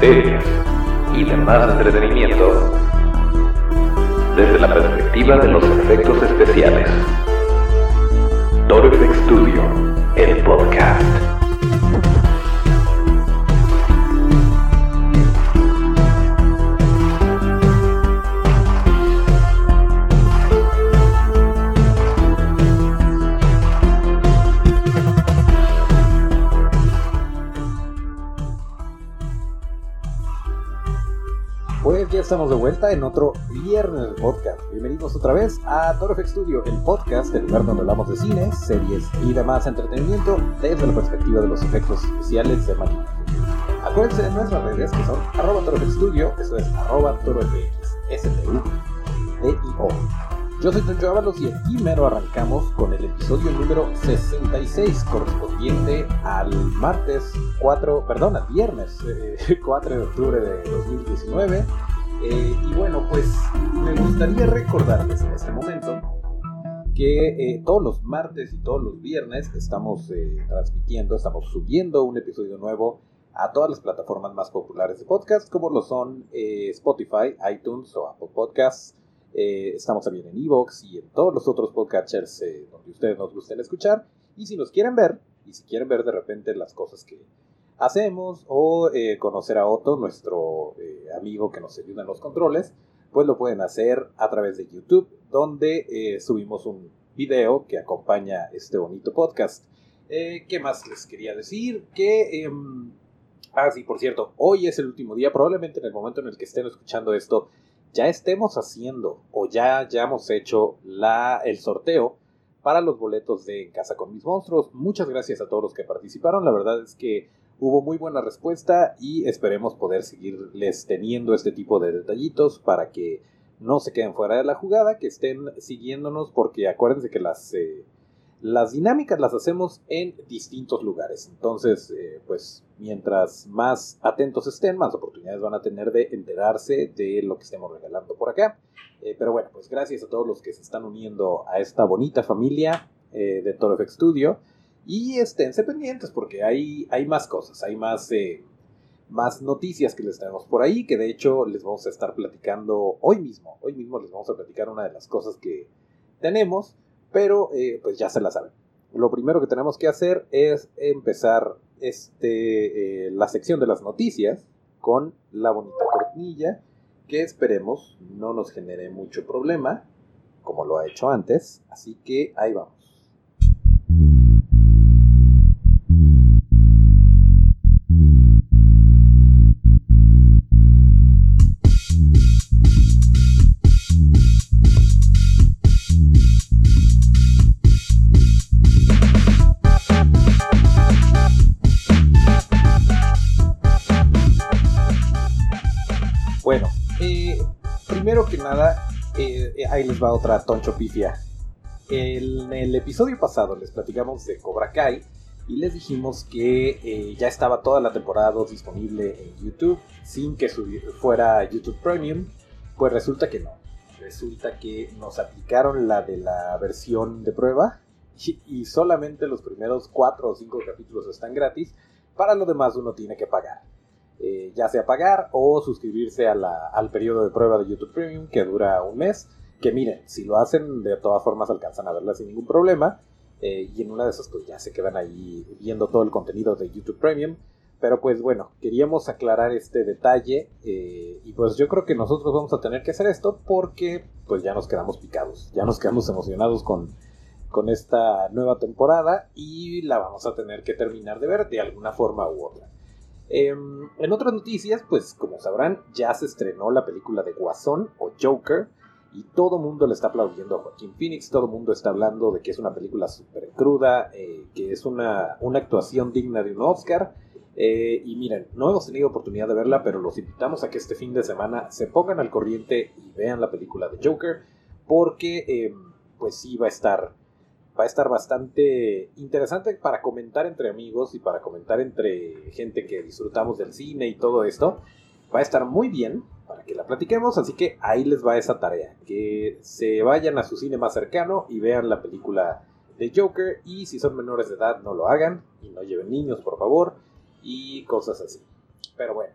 series y demás entretenimiento desde la perspectiva de los efectos especiales. Torfex Studio, el podcast. Estamos de vuelta en otro viernes podcast. Bienvenidos otra vez a Torfex Studio, el podcast, el lugar donde hablamos de cine, series y demás entretenimiento desde la perspectiva de los efectos especiales de Manila. Acuérdense de nuestras redes que son arroba Studio, eso es arroba ToroFX, S-T-U-D-I-O. Yo soy Toncho Ábalos y aquí mero arrancamos con el episodio número 66 correspondiente al martes 4, perdón, al viernes eh, 4 de octubre de 2019. Eh, y bueno, pues me gustaría recordarles en este momento que eh, todos los martes y todos los viernes estamos eh, transmitiendo, estamos subiendo un episodio nuevo a todas las plataformas más populares de podcast, como lo son Spotify, iTunes o Apple Podcasts. Estamos también en Evox y en todos los otros podcatchers donde ustedes nos gusten escuchar. Y si nos quieren ver, y si quieren ver de repente las cosas que hacemos o eh, conocer a Otto, nuestro eh, amigo que nos ayuda en los controles, pues lo pueden hacer a través de YouTube, donde eh, subimos un video que acompaña este bonito podcast. Eh, ¿Qué más les quería decir? Que... em, Ah, sí, por cierto, hoy es el último día, probablemente en el momento en el que estén escuchando esto, ya estemos haciendo o ya, ya hemos hecho la, el sorteo para los boletos de En Casa con mis monstruos. Muchas gracias a todos los que participaron, la verdad es que hubo muy buena respuesta y esperemos poder seguirles teniendo este tipo de detallitos para que no se queden fuera de la jugada, que estén siguiéndonos porque acuérdense que las... eh, las dinámicas las hacemos en distintos lugares. Entonces, eh, pues mientras más atentos estén, más oportunidades van a tener de enterarse de lo que estemos regalando por acá. Eh, pero bueno, pues gracias a todos los que se están uniendo a esta bonita familia de Toro Studio. Y esténse pendientes porque hay, hay más cosas, hay más, eh, más noticias que les tenemos por ahí, que de hecho les vamos a estar platicando hoy mismo. Hoy mismo les vamos a platicar una de las cosas que tenemos pero eh, pues ya se la saben. Lo primero que tenemos que hacer es empezar este, eh, la sección de las noticias con la bonita cortinilla que esperemos no nos genere mucho problema, como lo ha hecho antes. Así que ahí vamos. Ahí les va otra toncho pifia. En el episodio pasado les platicamos de Cobra Kai y les dijimos que eh, ya estaba toda la temporada 2 disponible en YouTube sin que fuera YouTube Premium. Pues resulta que no. Resulta que nos aplicaron la de la versión de prueba y, solamente los primeros 4 o 5 capítulos están gratis. Para lo demás uno tiene que pagar eh, ya sea pagar o suscribirse a al periodo de prueba de YouTube Premium que dura un mes. Que miren, si lo hacen de todas formas alcanzan a verla sin ningún problema. eh, y en una de esas pues ya se quedan ahí viendo todo el contenido de YouTube Premium. Pero pues bueno, queríamos aclarar este detalle eh, y pues yo creo que nosotros vamos a tener que hacer esto porque pues ya nos quedamos picados, ya nos quedamos emocionados con, con esta nueva temporada y la vamos a tener que terminar de ver de alguna forma u otra. Em, en otras noticias, pues como sabrán, ya se estrenó la película de Guasón o Joker y todo mundo le está aplaudiendo a Joaquín Phoenix, todo mundo está hablando de que es una película súper cruda, eh, que es una, una actuación digna de un Oscar. eh, y miren, no hemos tenido oportunidad de verla, pero los invitamos a que este fin de semana se pongan al corriente y vean la película de Joker, porque em, pues sí va a estar va a estar bastante interesante para comentar entre amigos y para comentar entre gente que disfrutamos del cine y todo esto. Va a estar muy bien que la platiquemos, así que ahí les va esa tarea, que se vayan a su cine más cercano y vean la película de Joker y si son menores de edad no lo hagan y no lleven niños por favor y cosas así. Pero bueno,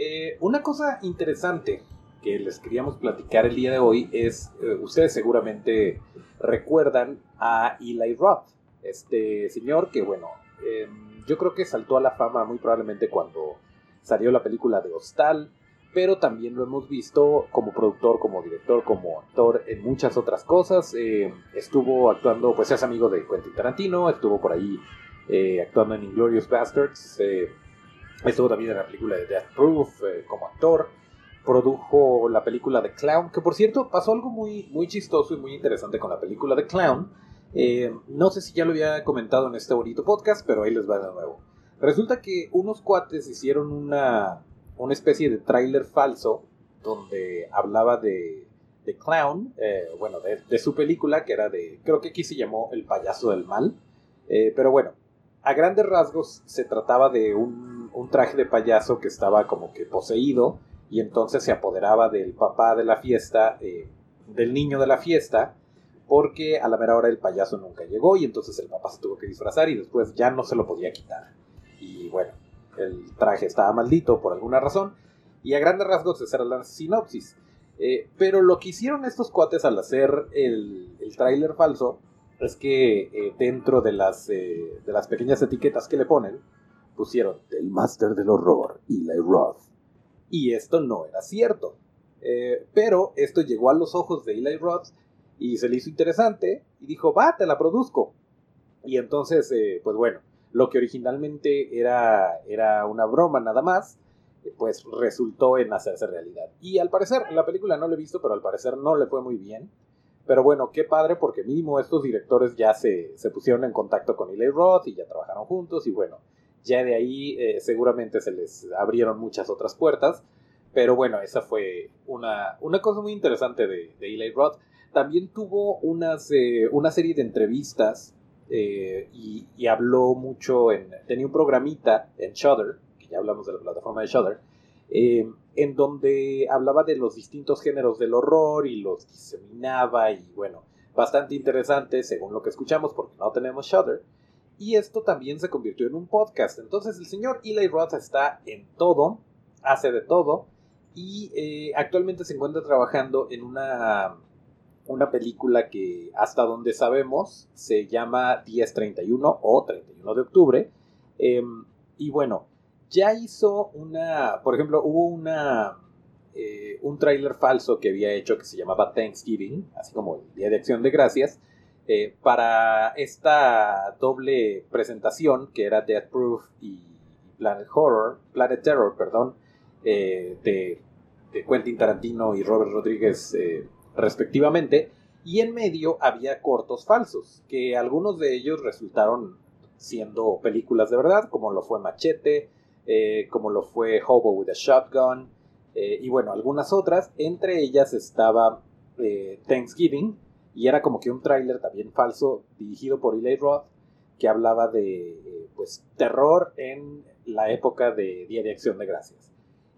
Eh, una cosa interesante que les queríamos platicar el día de hoy es, eh, ustedes seguramente recuerdan a Eli Roth, este señor que, bueno, em, yo creo que saltó a la fama muy probablemente cuando salió la película de Hostal, pero también lo hemos visto como productor, como director, como actor en muchas otras cosas. Eh, estuvo actuando, pues es amigo de Quentin Tarantino, estuvo por ahí eh, actuando en Inglorious Bastards, eh, estuvo también en la película de Death Proof como actor, produjo la película de Clown, que por cierto pasó algo muy, muy chistoso y muy interesante con la película de Clown. no sé si ya lo había comentado en este bonito podcast, pero ahí les va de nuevo. Resulta que unos cuates hicieron una, una especie de tráiler falso donde hablaba de, de Clown, eh, bueno, de, su película que era de, creo que aquí se llamó El payaso del mal, eh, pero bueno, a grandes rasgos se trataba de un, un, traje de payaso que estaba como que poseído y entonces se apoderaba del papá de la fiesta, eh, del niño de la fiesta, porque a la mera hora el payaso nunca llegó y entonces el papá se tuvo que disfrazar y después ya no se lo podía quitar. Y bueno, el traje estaba maldito por alguna razón, y a grandes rasgos esa era la sinopsis. Eh, pero lo que hicieron estos cuates al hacer el, el tráiler falso es que eh, dentro de las, eh, de las pequeñas etiquetas que le ponen, pusieron el Master del Horror, Eli Roth. Y esto no era cierto. pero esto llegó a los ojos de Eli Roth y se le hizo interesante y dijo, va, te la produzco. Y entonces, pues bueno, lo que originalmente era, era una broma nada más, pues resultó en hacerse realidad. Y al parecer, la película no la he visto, pero al parecer no le fue muy bien. Pero bueno, qué padre porque mínimo estos directores ya se, pusieron en contacto con Eli Roth y ya trabajaron juntos y bueno, ya de ahí eh, seguramente se les abrieron muchas otras puertas. Pero bueno, esa fue una, una cosa muy interesante de, de Eli Roth. También tuvo unas, eh, una serie de entrevistas eh, y, habló mucho en... Tenía un programita en Shudder, que ya hablamos de la plataforma de Shudder, eh, en donde hablaba de los distintos géneros del horror y los diseminaba y bueno, bastante interesante según lo que escuchamos porque no tenemos Shudder. Y esto también se convirtió en un podcast. Entonces el señor Eli Roth está en todo, hace de todo y eh, actualmente se encuentra trabajando en una una película que hasta donde sabemos se llama 1031 o 31 de octubre. Em, y bueno, ya hizo una, por ejemplo, hubo una, eh, un tráiler falso que había hecho que se llamaba Thanksgiving, así como el Día de Acción de Gracias, eh, para esta doble presentación que era Death Proof y Planet Horror, Planet Terror, perdón, eh, de, de, Quentin Tarantino y Robert Rodríguez respectivamente, y en medio había cortos falsos, que algunos de ellos resultaron siendo películas de verdad, como lo fue Machete, eh, como lo fue Hobo with a Shotgun, eh, y bueno, algunas otras, entre ellas estaba eh, Thanksgiving, y era como que un tráiler también falso dirigido por Eli Roth, que hablaba de pues terror en la época de Día de Acción de Gracias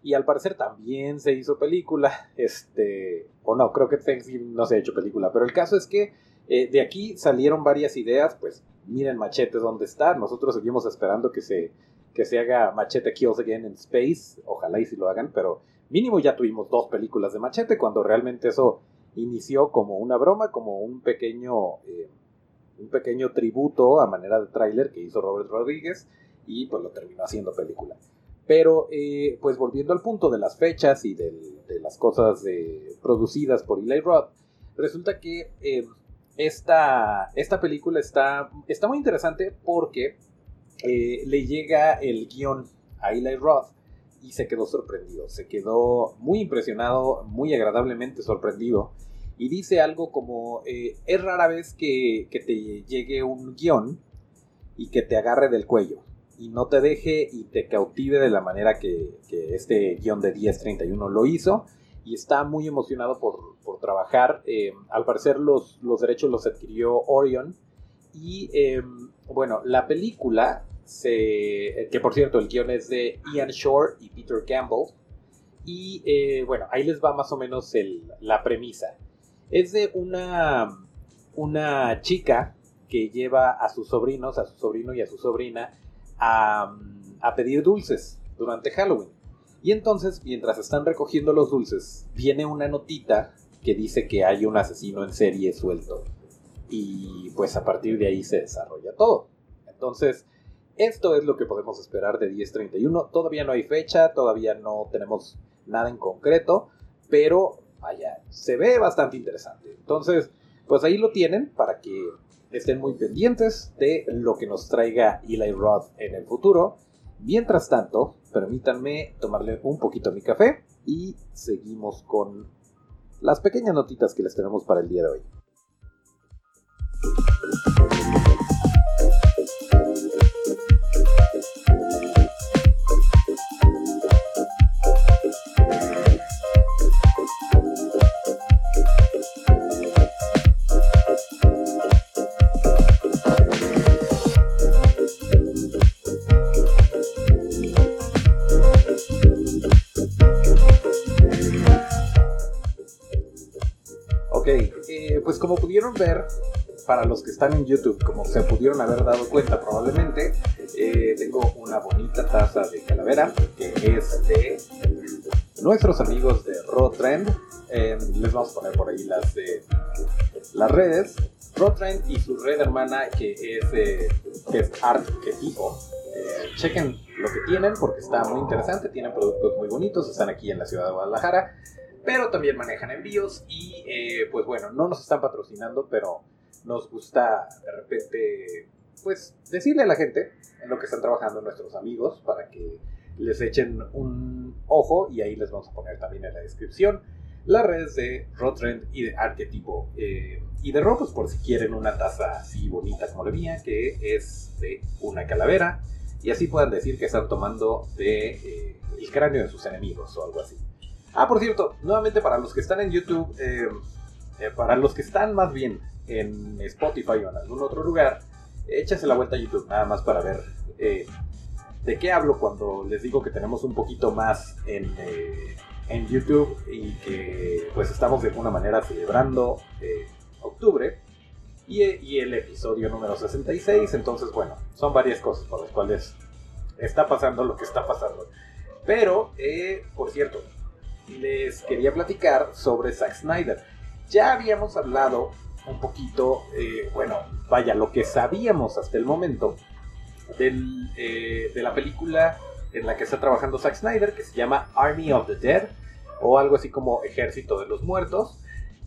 y al parecer también se hizo película, este, o no, creo que Thanksgiving no se ha hecho película, pero el caso es que eh, de aquí salieron varias ideas, pues miren Machete dónde está, nosotros seguimos esperando que se, que se haga Machete Kills Again in Space, ojalá y si lo hagan, pero mínimo ya tuvimos dos películas de Machete cuando realmente eso inició como una broma, como un pequeño, eh, un pequeño tributo a manera de tráiler que hizo Robert Rodríguez y pues lo terminó haciendo película. Pero, eh, pues volviendo al punto de las fechas y de las cosas producidas por Eli Roth, resulta que eh, esta, esta, película está, está muy interesante porque eh, le llega el guion a Eli Roth y se quedó sorprendido, se quedó muy impresionado, muy agradablemente sorprendido y dice algo como, es rara vez que, que te llegue un guion y que te agarre del cuello y no te deje y te cautive de la manera que, este guion de 1031 lo hizo. Y está muy emocionado por, trabajar. Eh, al parecer los, los derechos los adquirió Orion. Y em, bueno, la película, se, que por cierto el guion es de Ian Shore y Peter Campbell. Y eh, bueno, ahí les va más o menos la premisa. Es de una, una chica que lleva a sus sobrinos, a su sobrino y a su sobrina, a, pedir dulces durante Halloween. Y entonces, mientras están recogiendo los dulces, viene una notita que dice que hay un asesino en serie suelto. Y pues a partir de ahí se desarrolla todo. Entonces, esto es lo que podemos esperar de 1031. Todavía no hay fecha, todavía no tenemos nada en concreto, pero vaya, se ve bastante interesante. Entonces, pues ahí lo tienen para que estén muy pendientes de lo que nos traiga Eli Roth en el futuro. Mientras tanto, permítanme tomarle un poquito mi café y seguimos con las pequeñas notitas que les tenemos para el día de hoy. Pues como pudieron ver, para los que están en YouTube, como se pudieron haber dado cuenta probablemente, eh, tengo una bonita taza de calavera que es de nuestros amigos de Rotrend. Eh, les vamos a poner por ahí las de las redes. Rotrend y su red hermana que es, eh, que es Arquetipo. chequen lo que tienen porque está muy interesante. Tienen productos muy bonitos. Están aquí en la ciudad de Guadalajara pero también manejan envíos y eh, pues bueno, no nos están patrocinando, pero nos gusta de repente pues decirle a la gente en lo que están trabajando nuestros amigos para que les echen un ojo y ahí les vamos a poner también en la descripción las redes de Rotrend y de Arquetipo eh, y de Rojos por si quieren una taza así bonita como la mía que es de una calavera y así puedan decir que están tomando de eh, el cráneo de sus enemigos o algo así. Ah, por cierto, nuevamente para los que están en YouTube, eh, eh, para los que están más bien en Spotify o en algún otro lugar, échase la vuelta a YouTube nada más para ver eh, de qué hablo cuando les digo que tenemos un poquito más en, en YouTube y que pues estamos de alguna manera celebrando octubre y, y, el episodio número 66. Entonces, bueno, son varias cosas por las cuales está pasando lo que está pasando. Pero, por cierto, les quería platicar sobre Zack Snyder. Ya habíamos hablado un poquito, eh, bueno, vaya, lo que sabíamos hasta el momento eh, de la película en la que está trabajando Zack Snyder, que se llama Army of the Dead, o algo así como Ejército de los Muertos.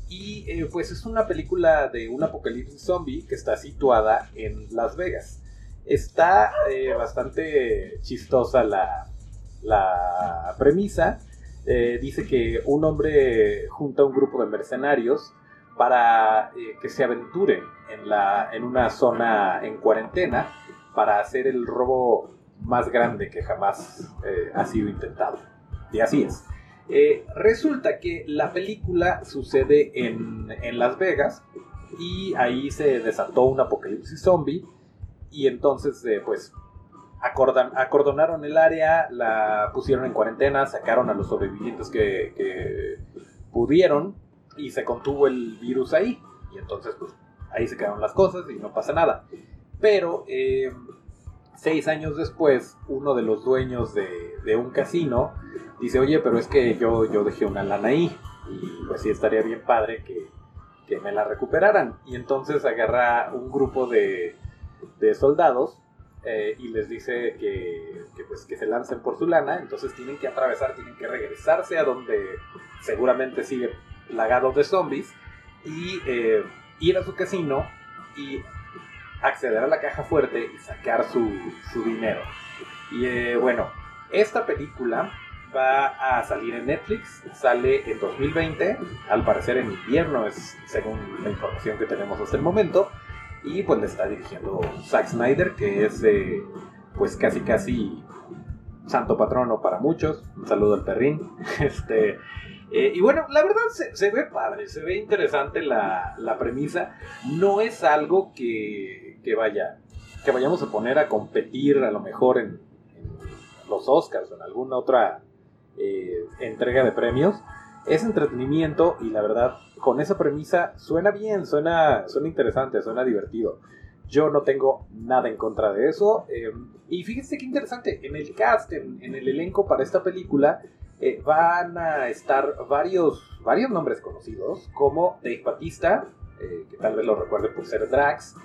Y eh, pues es una película de un apocalipsis zombie que está situada en Las Vegas. Está bastante chistosa la, la premisa eh, dice que un hombre junta a un grupo de mercenarios para eh, que se aventure en, la, en una zona en cuarentena para hacer el robo más grande que jamás eh, ha sido intentado. Y así es. resulta que la película sucede en, en Las Vegas y ahí se desató un apocalipsis zombie y entonces pues acordonaron el área, la pusieron en cuarentena, sacaron a los sobrevivientes que, pudieron y se contuvo el virus ahí. Y entonces, pues ahí se quedaron las cosas y no pasa nada. Pero eh, seis años después, uno de los dueños de, un casino dice, oye, pero es que yo, yo dejé una lana ahí. Y pues sí estaría bien padre que, que me la recuperaran. Y entonces agarra un grupo de, de soldados eh, y les dice que, pues, que se lancen por su lana, entonces tienen que atravesar, tienen que regresarse a donde seguramente sigue plagado de zombies y eh, ir a su casino y acceder a la caja fuerte y sacar su, su dinero. Y eh, bueno, esta película va a salir en Netflix, sale en 2020, al parecer en invierno es según la información que tenemos hasta el momento. Y pues le está dirigiendo Zack Snyder, que es pues casi casi santo patrono para muchos. Un saludo al perrín. Este, eh, y bueno, la verdad se, ve padre, se ve interesante la, premisa. No es algo que, vaya, que vayamos a poner a competir a lo mejor en, los Oscars o en alguna otra eh, entrega de premios. Es entretenimiento y la verdad con esa premisa suena bien, suena, suena interesante, suena divertido. Yo no tengo nada en contra de eso. Eh, y fíjense qué interesante, en el cast, en, el elenco para esta película, eh, van a estar varios, varios nombres conocidos, como Dave Batista, eh, que tal vez lo recuerde por ser Drax,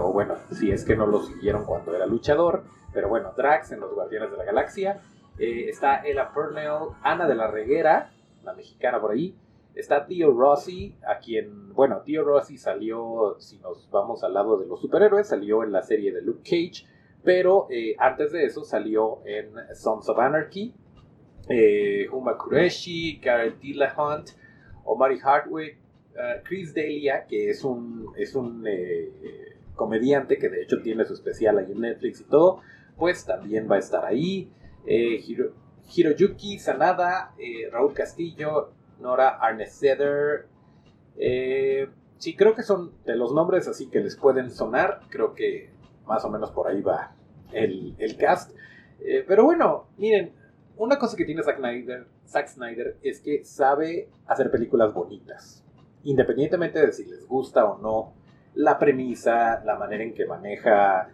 o bueno, si es que no lo siguieron cuando era luchador, pero bueno, Drax en Los Guardianes de la Galaxia. está Ella Purnell, Ana de la Reguera, la mexicana por ahí, Está Tío Rossi, a quien, bueno, Tío Rossi salió, si nos vamos al lado de los superhéroes, salió en la serie de Luke Cage, pero eh, antes de eso salió en Sons of Anarchy, eh, Uma Kureshi, Garrett Dillahunt, Omari Hardwick, uh, Chris Delia, que es un, es un eh, comediante que de hecho tiene su especial ahí en Netflix y todo, pues también va a estar ahí. Hiroyuki Sanada, Raúl Castillo, Nora Arneseder. Eh, sí, creo que son de los nombres así que les pueden sonar. Creo que más o menos por ahí va el, cast. Eh, pero bueno, miren, una cosa que tiene Zack Snyder, Zack Snyder es que sabe hacer películas bonitas. Independientemente de si les gusta o no la premisa, la manera en que maneja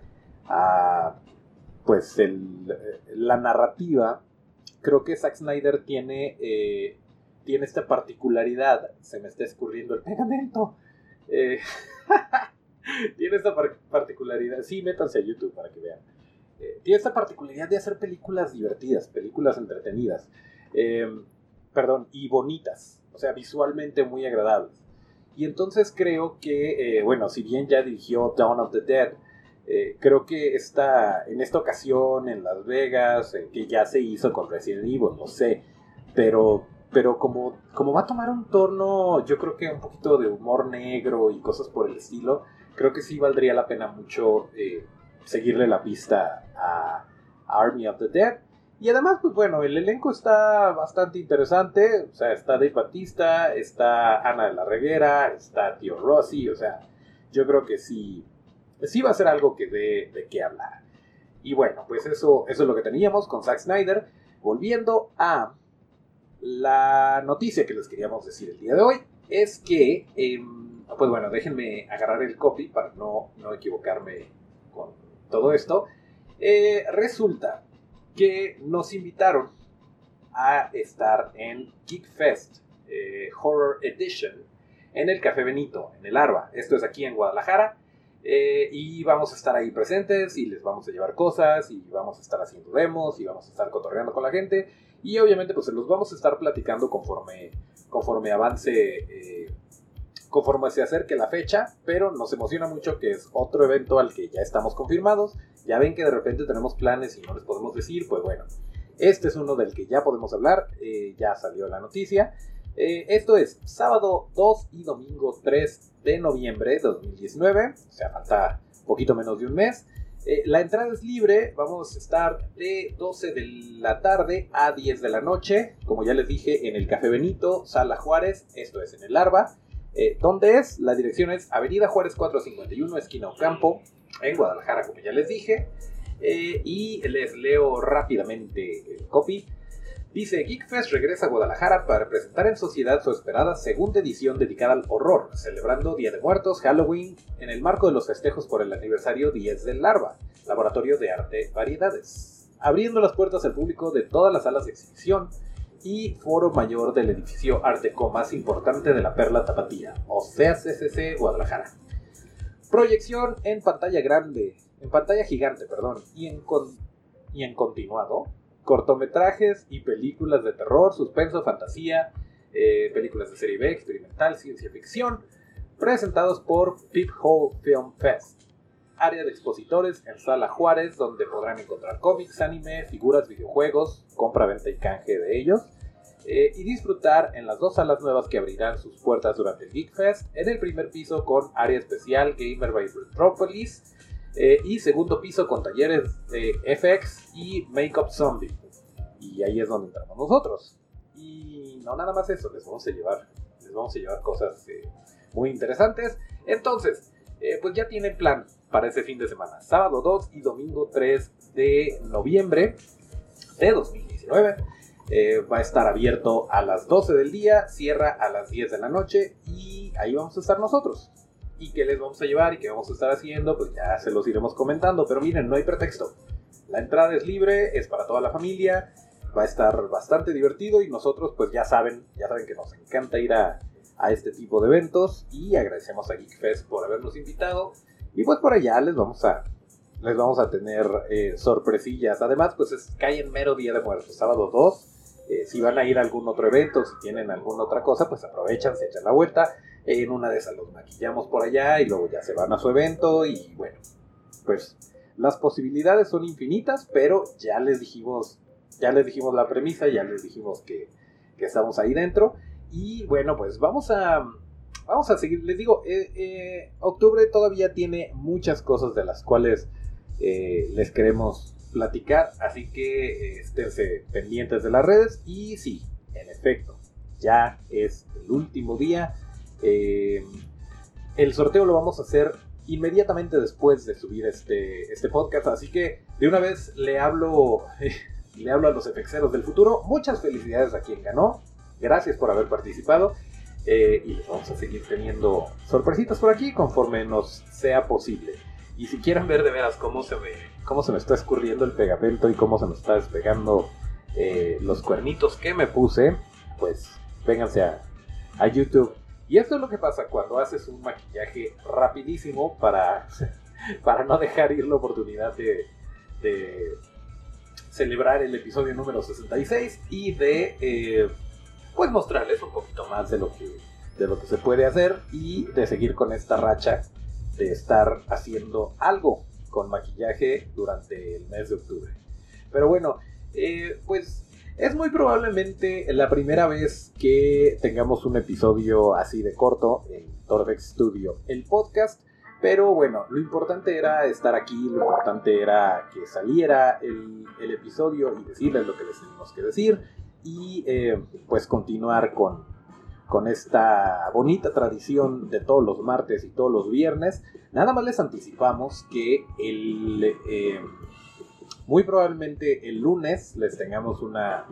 pues la narrativa, creo que Zack Snyder tiene eh, tiene esta particularidad, se me está escurriendo el pegamento. Eh, tiene esta particularidad, sí, métanse a YouTube para que vean. Eh, tiene esta particularidad de hacer películas divertidas, películas entretenidas, eh, perdón, y bonitas, o sea, visualmente muy agradables. Y entonces creo que, bueno, si bien ya dirigió Dawn of the Dead, creo que esta, en esta ocasión en Las Vegas, que ya se hizo con Resident Evil, no sé, pero pero como, como va a tomar un tono, yo creo que un poquito de humor negro y cosas por el estilo, creo que sí valdría la pena mucho eh, seguirle la pista a, Army of the Dead. Y además, pues bueno, el elenco está bastante interesante. O sea, está Dave Batista, está Ana de la Reguera, está Tío Rossi. O sea, yo creo que sí, sí va a ser algo que dé de qué hablar. Y bueno, pues eso, eso es lo que teníamos con Zack Snyder. Volviendo a la noticia que les queríamos decir el día de hoy es que, em, pues bueno, déjenme agarrar el copy para no, equivocarme con todo esto. Eh, resulta que nos invitaron a estar en Geek Fest eh, Horror Edition en el Café Benito, en el Arba. Esto es aquí en Guadalajara. Eh, y vamos a estar ahí presentes y les vamos a llevar cosas y vamos a estar haciendo demos y vamos a estar cotorreando con la gente. Y obviamente pues se los vamos a estar platicando conforme, conforme avance, eh, conforme se acerque la fecha, pero nos emociona mucho que es otro evento al que ya estamos confirmados. Ya ven que de repente tenemos planes y no les podemos decir, pues bueno, este es uno del que ya podemos hablar, eh, ya salió la noticia. Eh, esto es sábado 2 y domingo 3 de noviembre de 2019, o sea, falta poquito menos de un mes. Eh, la entrada es libre, vamos a estar de 12 de la tarde a 10 de la noche, como ya les dije, en el Café Benito, Sala Juárez, esto es en el Arba. Eh, ¿Dónde es? La dirección es Avenida Juárez 451, esquina Ocampo, en Guadalajara, como ya les dije. Eh, y les leo rápidamente el copy. Dice, Geekfest regresa a Guadalajara para presentar en sociedad su esperada segunda edición dedicada al horror, celebrando Día de Muertos, Halloween, en el marco de los festejos por el aniversario 10 del Larva, Laboratorio de Arte Variedades, abriendo las puertas al público de todas las salas de exhibición y foro mayor del edificio Arteco más importante de la Perla Tapatía, o sea CCC Guadalajara. Proyección en pantalla grande, en pantalla gigante, perdón, y en, y en continuado cortometrajes y películas de terror, suspenso, fantasía, eh, películas de serie B, experimental, ciencia ficción, presentados por Hole Film Fest. Área de expositores en Sala Juárez, donde podrán encontrar cómics, anime, figuras, videojuegos, compra, venta y canje de ellos. Eh, y disfrutar en las dos salas nuevas que abrirán sus puertas durante el Geek Fest. En el primer piso con área especial Gamer by Metropolis eh, y segundo piso con talleres de FX y Makeup Zombie. Y ahí es donde entramos nosotros. Y no nada más eso, les vamos a llevar, les vamos a llevar cosas eh, muy interesantes. Entonces, eh, pues ya tienen plan para ese fin de semana. Sábado 2 y domingo 3 de noviembre de 2019. va a estar abierto a las 12 del día, cierra a las 10 de la noche y ahí vamos a estar nosotros. Y qué les vamos a llevar y qué vamos a estar haciendo, pues ya se los iremos comentando. Pero miren, no hay pretexto. La entrada es libre, es para toda la familia, va a estar bastante divertido y nosotros pues ya saben, ya saben que nos encanta ir a, a este tipo de eventos y agradecemos a GeekFest por habernos invitado y pues por allá les vamos a les vamos a tener eh, sorpresillas. Además, pues es, cae en mero día de muertos, sábado 2. Eh, si van a ir a algún otro evento, si tienen alguna otra cosa, pues aprovechan, se echan la vuelta. En una de esas los maquillamos por allá y luego ya se van a su evento y bueno, pues las posibilidades son infinitas, pero ya les dijimos, ya les dijimos la premisa, ya les dijimos que, que estamos ahí dentro. Y bueno, pues vamos a, vamos a seguir. Les digo, eh, eh, octubre todavía tiene muchas cosas de las cuales les queremos platicar. Así que esténse pendientes de las redes. Y sí, en efecto, ya es el último día. el sorteo lo vamos a hacer inmediatamente después de subir este, este podcast. Así que de una vez le hablo, le hablo a los efexeros del futuro. Muchas felicidades a quien ganó. Gracias por haber participado. Eh, y vamos a seguir teniendo sorpresitas por aquí conforme nos sea posible. Y si quieren ver de veras cómo se me, cómo se me está escurriendo el pegamento y cómo se me está despegando eh, los cuernitos que me puse, pues vénganse a, YouTube. Y esto es lo que pasa cuando haces un maquillaje rapidísimo para, para no dejar ir la oportunidad de, celebrar el episodio número 66 y de eh, pues mostrarles un poquito más de lo que de lo que se puede hacer y de seguir con esta racha de estar haciendo algo con maquillaje durante el mes de octubre. Pero bueno, eh, pues es muy probablemente la primera vez que tengamos un episodio así de corto en Torvex Studio, el podcast. Pero bueno, lo importante era estar aquí, lo importante era que saliera el, episodio y decirles lo que les teníamos que decir y eh, pues continuar con, con esta bonita tradición de todos los martes y todos los viernes. Nada más les anticipamos que el, eh, muy probablemente el lunes les tengamos una,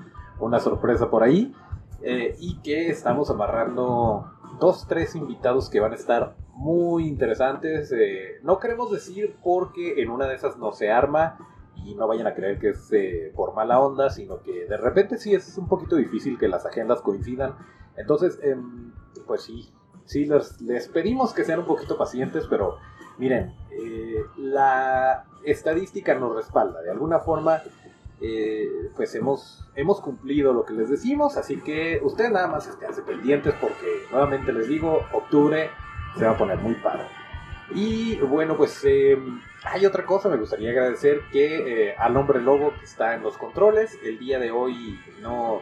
sorpresa por ahí. Eh, y que estamos amarrando dos, tres invitados que van a estar muy interesantes. Eh, no queremos decir porque en una de esas no se arma y no vayan a creer que es eh, por mala onda, sino que de repente sí es un poquito difícil que las agendas coincidan. Entonces, em, pues sí, sí les, les pedimos que sean un poquito pacientes, pero miren, la estadística nos respalda. De alguna forma, eh, pues hemos, hemos cumplido lo que les decimos, así que ustedes nada más estén pendientes porque nuevamente les digo, octubre se va a poner muy padre. Y bueno, pues em, hay otra cosa, me gustaría agradecer que eh, al hombre lobo que está en los controles, el día de hoy no,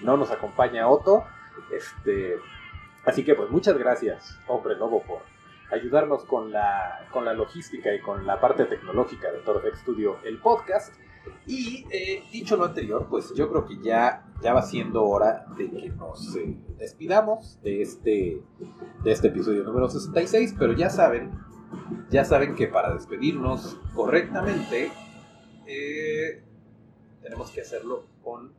no nos acompaña Otto, este, así que pues muchas gracias, hombre lobo, por ayudarnos con la, con la logística y con la parte tecnológica de Torfex Studio, el podcast. Y eh, dicho lo anterior, pues yo creo que ya, ya va siendo hora de que nos eh, despidamos de este, de este episodio número 66, pero ya saben, ya saben que para despedirnos correctamente, eh, tenemos que hacerlo con,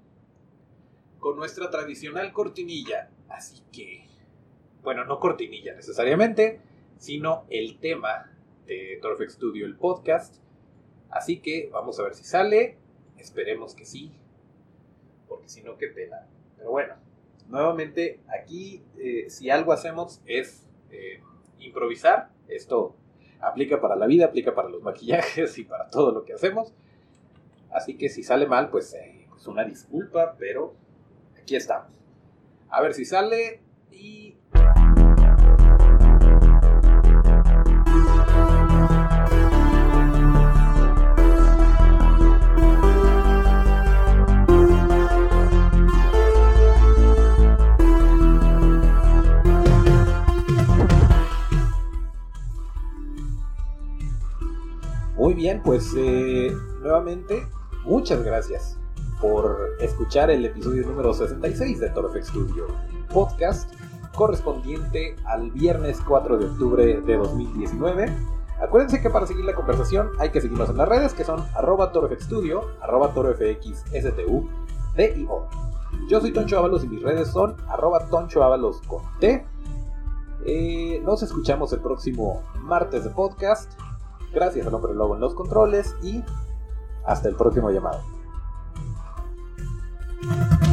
con nuestra tradicional cortinilla. Así que, bueno, no cortinilla necesariamente, sino el tema de Torfex Studio, el podcast. Así que vamos a ver si sale. Esperemos que sí. Porque si no, qué pena. Pero bueno, nuevamente aquí eh, si algo hacemos es eh, improvisar. Esto aplica para la vida, aplica para los maquillajes y para todo lo que hacemos. Así que si sale mal, pues, eh, pues una disculpa, pero aquí estamos. A ver si sale y Muy bien, pues eh, nuevamente muchas gracias por escuchar el episodio número 66 de Torfex Studio Podcast, correspondiente al viernes 4 de octubre de 2019. Acuérdense que para seguir la conversación hay que seguirnos en las redes que son arroba torfxstudio, arroba torfxstu. Yo soy Toncho Ábalos y mis redes son arroba Toncho con T. Eh, nos escuchamos el próximo martes de podcast. Gracias al hombre lobo en los controles y hasta el próximo llamado. Thank you.